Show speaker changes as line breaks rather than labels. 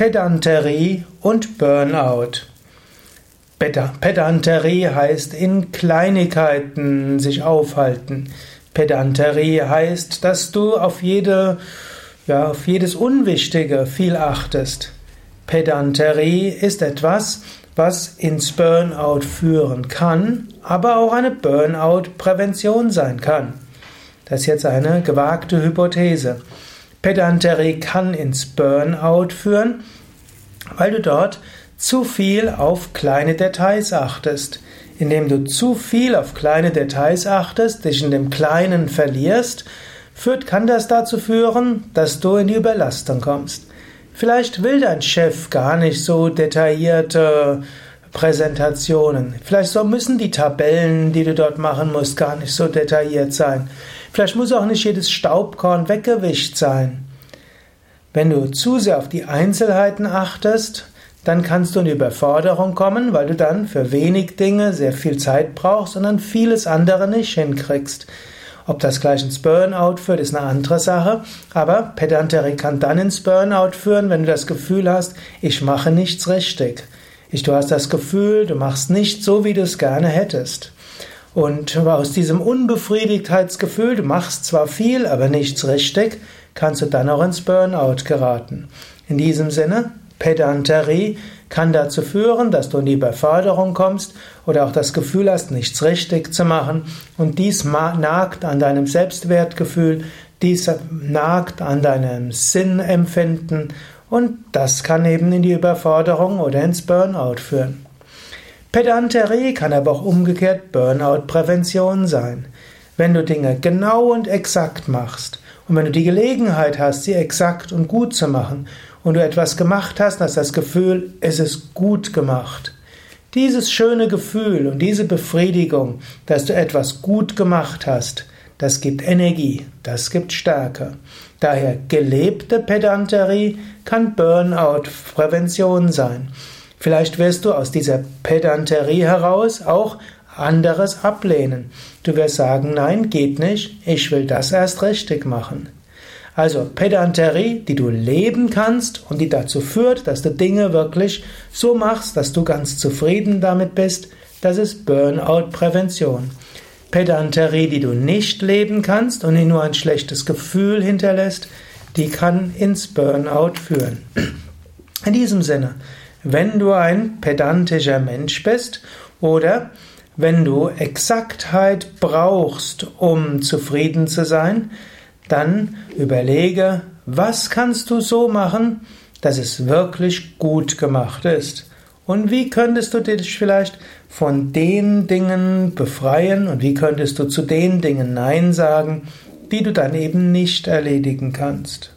Pedanterie und Burnout. Pedanterie heißt in Kleinigkeiten sich aufhalten. Pedanterie heißt, dass du auf jede, ja, auf jedes Unwichtige viel achtest. Pedanterie ist etwas, was ins Burnout führen kann, aber auch eine Burnout-Prävention sein kann. Das ist jetzt eine gewagte Hypothese. Pedanterie kann ins Burnout führen, weil du dort zu viel auf kleine Details achtest. Indem du zu viel auf kleine Details achtest, dich in dem Kleinen verlierst, führt, kann das dazu führen, dass du in die Überlastung kommst. Vielleicht will dein Chef gar nicht so detaillierte Präsentationen. Vielleicht so müssen die Tabellen, die du dort machen musst, gar nicht so detailliert sein. Vielleicht muss auch nicht jedes Staubkorn weggewischt sein. Wenn du zu sehr auf die Einzelheiten achtest, dann kannst du in Überforderung kommen, weil du dann für wenig Dinge sehr viel Zeit brauchst und dann vieles andere nicht hinkriegst. Ob das gleich ins Burnout führt, ist eine andere Sache, aber Pedanterie kann dann ins Burnout führen, wenn du das Gefühl hast, ich mache nichts richtig. Ich, du hast das Gefühl, du machst nicht so, wie du es gerne hättest. Und aus diesem Unbefriedigtheitsgefühl, du machst zwar viel, aber nichts richtig, kannst du dann auch ins Burnout geraten. In diesem Sinne, Pedanterie kann dazu führen, dass du in die Überforderung kommst oder auch das Gefühl hast, nichts richtig zu machen. Und dies nagt an deinem Selbstwertgefühl, dies nagt an deinem Sinnempfinden und das kann eben in die Überforderung oder ins Burnout führen. Pedanterie kann aber auch umgekehrt Burnout-Prävention sein. Wenn du Dinge genau und exakt machst und wenn du die Gelegenheit hast, sie exakt und gut zu machen und du etwas gemacht hast, hast das Gefühl, es ist gut gemacht. Dieses schöne Gefühl und diese Befriedigung, dass du etwas gut gemacht hast, das gibt Energie, das gibt Stärke. Daher gelebte Pedanterie kann Burnout-Prävention sein. Vielleicht wirst du aus dieser Pedanterie heraus auch anderes ablehnen. Du wirst sagen, nein, geht nicht, ich will das erst richtig machen. Also Pedanterie, die du leben kannst und die dazu führt, dass du Dinge wirklich so machst, dass du ganz zufrieden damit bist, das ist Burnout-Prävention. Pedanterie, die du nicht leben kannst und die nur ein schlechtes Gefühl hinterlässt, die kann ins Burnout führen. In diesem Sinne, wenn du ein pedantischer Mensch bist oder wenn du Exaktheit brauchst, um zufrieden zu sein, dann überlege, was kannst du so machen, dass es wirklich gut gemacht ist. Und wie könntest du dich vielleicht von den Dingen befreien und wie könntest du zu den Dingen Nein sagen, die du dann eben nicht erledigen kannst.